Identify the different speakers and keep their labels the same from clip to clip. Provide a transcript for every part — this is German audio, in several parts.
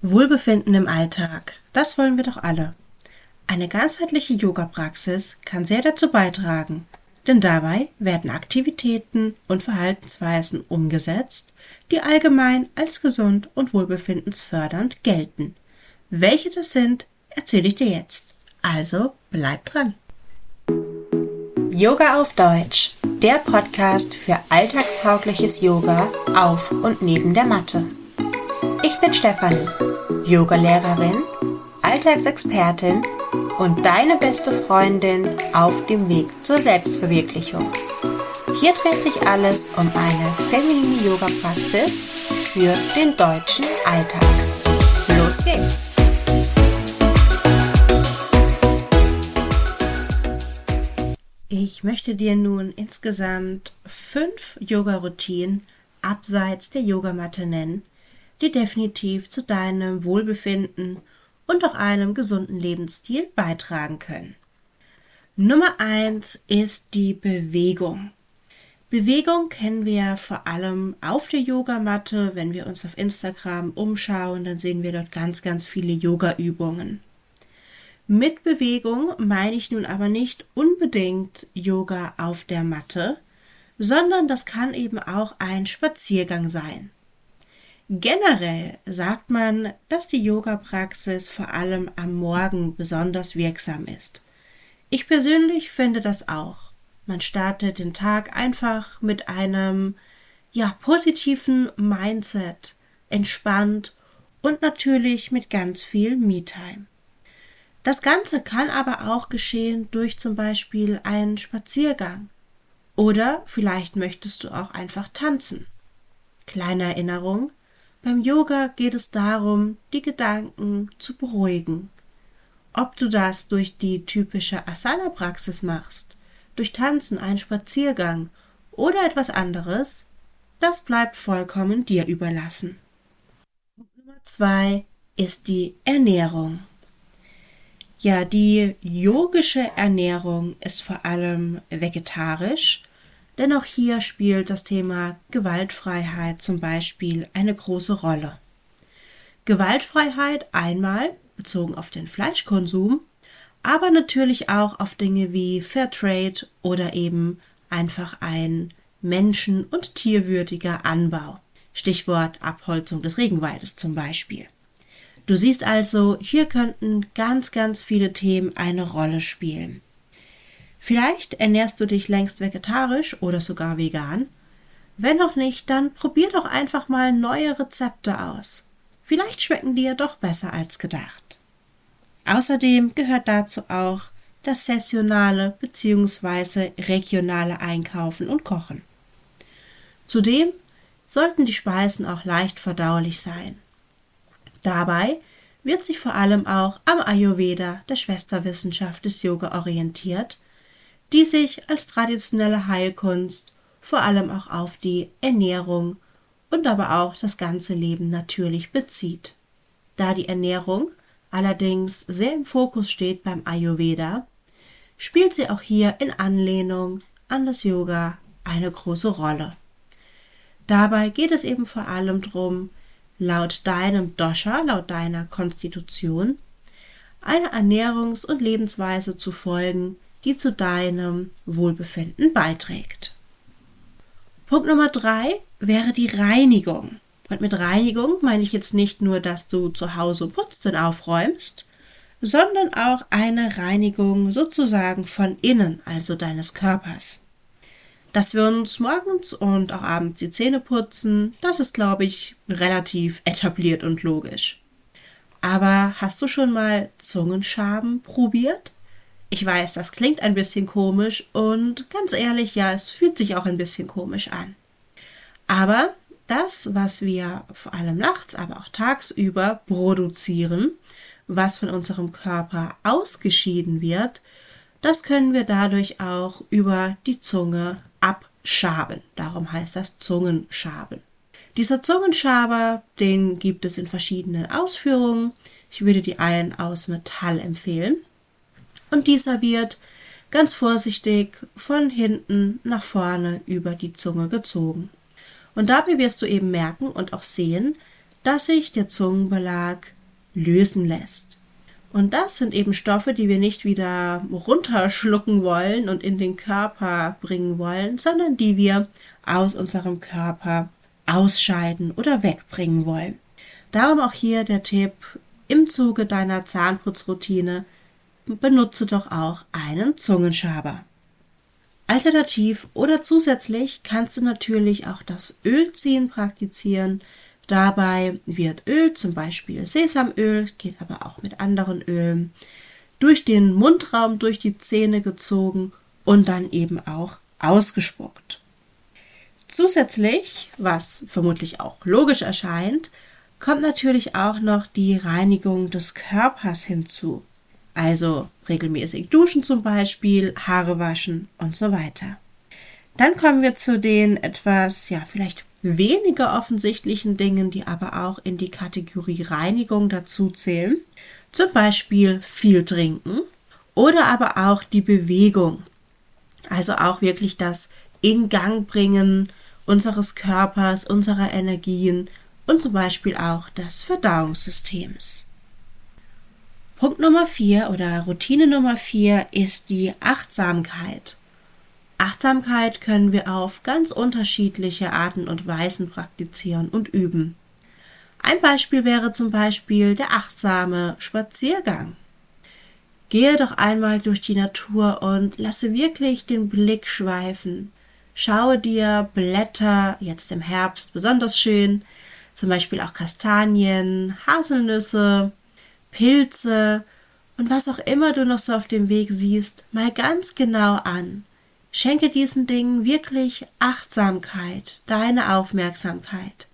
Speaker 1: Wohlbefinden im Alltag, das wollen wir doch alle. Eine ganzheitliche Yoga-Praxis kann sehr dazu beitragen, denn dabei werden Aktivitäten und Verhaltensweisen umgesetzt, die allgemein als gesund und wohlbefindensfördernd gelten. Welche das sind, erzähle ich dir jetzt. Also bleib dran. Yoga auf Deutsch, der Podcast für alltagstaugliches Yoga auf und neben der Matte. Ich bin Stefanie, Yogalehrerin, Alltagsexpertin und deine beste Freundin auf dem Weg zur Selbstverwirklichung. Hier dreht sich alles um eine feminine Yoga-Praxis für den deutschen Alltag. Los geht's! Ich möchte dir nun insgesamt fünf Yoga-Routinen abseits der Yogamatte nennen, die definitiv zu deinem Wohlbefinden und auch einem gesunden Lebensstil beitragen können. Nummer eins ist die Bewegung. Bewegung kennen wir vor allem auf der Yogamatte. Wenn wir uns auf Instagram umschauen, dann sehen wir dort ganz, ganz viele Yoga-Übungen. Mit Bewegung meine ich nun aber nicht unbedingt Yoga auf der Matte, sondern das kann eben auch ein Spaziergang sein. Generell sagt man, dass die Yoga-Praxis vor allem am Morgen besonders wirksam ist. Ich persönlich finde das auch. Man startet den Tag einfach mit einem ja positiven Mindset, entspannt und natürlich mit ganz viel Me-Time. Das Ganze kann aber auch geschehen durch zum Beispiel einen Spaziergang. Oder vielleicht möchtest du auch einfach tanzen. Kleine Erinnerung, beim Yoga geht es darum, die Gedanken zu beruhigen. Ob du das durch die typische Asana-Praxis machst, durch Tanzen, einen Spaziergang oder etwas anderes, das bleibt vollkommen dir überlassen. Nummer zwei ist die Ernährung. Ja, die yogische Ernährung ist vor allem vegetarisch denn auch hier spielt das Thema Gewaltfreiheit zum Beispiel eine große Rolle. Gewaltfreiheit einmal bezogen auf den Fleischkonsum, aber natürlich auch auf Dinge wie Fairtrade oder eben einfach ein menschen- und tierwürdiger Anbau. Stichwort Abholzung des Regenwaldes zum Beispiel. Du siehst also, hier könnten ganz, ganz viele Themen eine Rolle spielen. Vielleicht ernährst du dich längst vegetarisch oder sogar vegan. Wenn noch nicht, dann probier doch einfach mal neue Rezepte aus. Vielleicht schmecken die ja doch besser als gedacht. Außerdem gehört dazu auch das sessionale bzw. regionale Einkaufen und Kochen. Zudem sollten die Speisen auch leicht verdaulich sein. Dabei wird sich vor allem auch am Ayurveda, der Schwesterwissenschaft des Yoga, orientiert die sich als traditionelle Heilkunst vor allem auch auf die Ernährung und aber auch das ganze Leben natürlich bezieht. Da die Ernährung allerdings sehr im Fokus steht beim Ayurveda, spielt sie auch hier in Anlehnung an das Yoga eine große Rolle. Dabei geht es eben vor allem darum, laut deinem Dosha, laut deiner Konstitution, eine Ernährungs- und Lebensweise zu folgen, die zu deinem Wohlbefinden beiträgt. Punkt Nummer drei wäre die Reinigung. Und mit Reinigung meine ich jetzt nicht nur, dass du zu Hause putzt und aufräumst, sondern auch eine Reinigung sozusagen von innen, also deines Körpers. Dass wir uns morgens und auch abends die Zähne putzen, das ist, glaube ich, relativ etabliert und logisch. Aber hast du schon mal Zungenschaben probiert? Ich weiß, das klingt ein bisschen komisch und ganz ehrlich, ja, es fühlt sich auch ein bisschen komisch an. Aber das, was wir vor allem nachts, aber auch tagsüber produzieren, was von unserem Körper ausgeschieden wird, das können wir dadurch auch über die Zunge abschaben. Darum heißt das Zungenschaben. Dieser Zungenschaber, den gibt es in verschiedenen Ausführungen. Ich würde die einen aus Metall empfehlen und dieser wird ganz vorsichtig von hinten nach vorne über die Zunge gezogen. Und dabei wirst du eben merken und auch sehen, dass sich der Zungenbelag lösen lässt. Und das sind eben Stoffe, die wir nicht wieder runterschlucken wollen und in den Körper bringen wollen, sondern die wir aus unserem Körper ausscheiden oder wegbringen wollen. Darum auch hier der Tipp, im Zuge deiner Zahnputzroutine benutze doch auch einen Zungenschaber. Alternativ oder zusätzlich kannst du natürlich auch das Ölziehen praktizieren, Dabei wird Öl, zum Beispiel Sesamöl, geht aber auch mit anderen Ölen, durch den Mundraum, durch die Zähne gezogen und dann eben auch ausgespuckt. Zusätzlich, was vermutlich auch logisch erscheint, kommt natürlich auch noch die Reinigung des Körpers hinzu. Also regelmäßig duschen zum Beispiel, Haare waschen und so weiter. Dann kommen wir zu den etwas, ja, vielleicht weniger offensichtlichen Dingen, die aber auch in die Kategorie Reinigung dazu zählen. Zum Beispiel viel trinken oder aber auch die Bewegung. Also auch wirklich das in Gang bringen unseres Körpers, unserer Energien und zum Beispiel auch des Verdauungssystems. Punkt Nummer vier oder Routine Nummer vier ist die Achtsamkeit. Achtsamkeit können wir auf ganz unterschiedliche Arten und Weisen praktizieren und üben. Ein Beispiel wäre zum Beispiel der achtsame Spaziergang. Gehe doch einmal durch die Natur und lasse wirklich den Blick schweifen. Schaue dir Blätter, jetzt im Herbst besonders schön, zum Beispiel auch Kastanien, Haselnüsse, Pilze und was auch immer du noch so auf dem Weg siehst, mal ganz genau an. Schenke diesen Dingen wirklich Achtsamkeit, deine Aufmerksamkeit.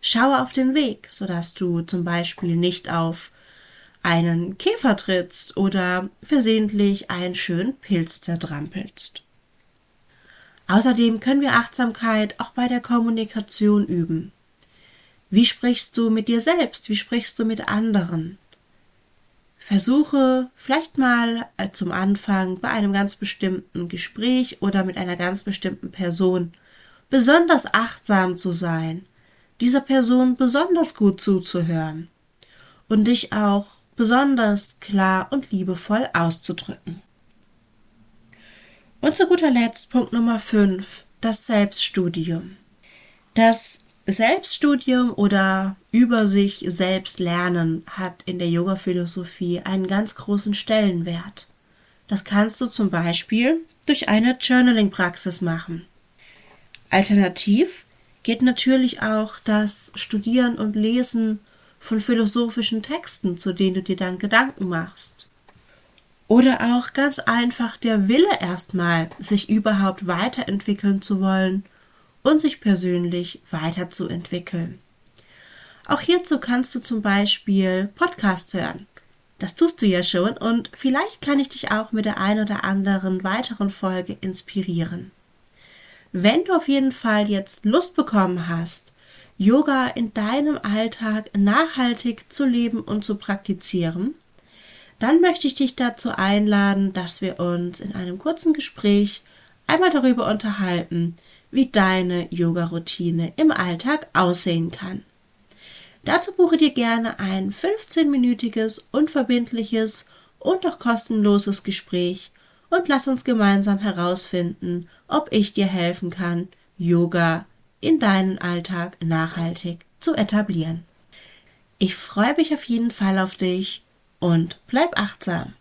Speaker 1: Schaue auf den Weg, sodass du zum Beispiel nicht auf einen Käfer trittst oder versehentlich einen schönen Pilz zertrampelst. Außerdem können wir Achtsamkeit auch bei der Kommunikation üben. Wie sprichst du mit dir selbst? Wie sprichst du mit anderen? Versuche vielleicht mal äh, zum Anfang bei einem ganz bestimmten Gespräch oder mit einer ganz bestimmten Person besonders achtsam zu sein, dieser Person besonders gut zuzuhören und dich auch besonders klar und liebevoll auszudrücken. Und zu guter Letzt Punkt Nummer 5, das Selbststudium. Das Selbststudium oder über sich selbst lernen hat in der Yoga-Philosophie einen ganz großen Stellenwert. Das kannst du zum Beispiel durch eine Journaling-Praxis machen. Alternativ geht natürlich auch das Studieren und Lesen von philosophischen Texten, zu denen du dir dann Gedanken machst. Oder auch ganz einfach der Wille erstmal, sich überhaupt weiterentwickeln zu wollen und sich persönlich weiterzuentwickeln. Auch hierzu kannst du zum Beispiel Podcasts hören. Das tust du ja schon und vielleicht kann ich dich auch mit der ein oder anderen weiteren Folge inspirieren. Wenn du auf jeden Fall jetzt Lust bekommen hast, Yoga in deinem Alltag nachhaltig zu leben und zu praktizieren, dann möchte ich dich dazu einladen, dass wir uns in einem kurzen Gespräch einmal darüber unterhalten, wie deine Yoga-Routine im Alltag aussehen kann. Dazu buche dir gerne ein 15-minütiges, unverbindliches und auch kostenloses Gespräch und lass uns gemeinsam herausfinden, ob ich dir helfen kann, Yoga in deinen Alltag nachhaltig zu etablieren. Ich freue mich auf jeden Fall auf dich und bleib achtsam.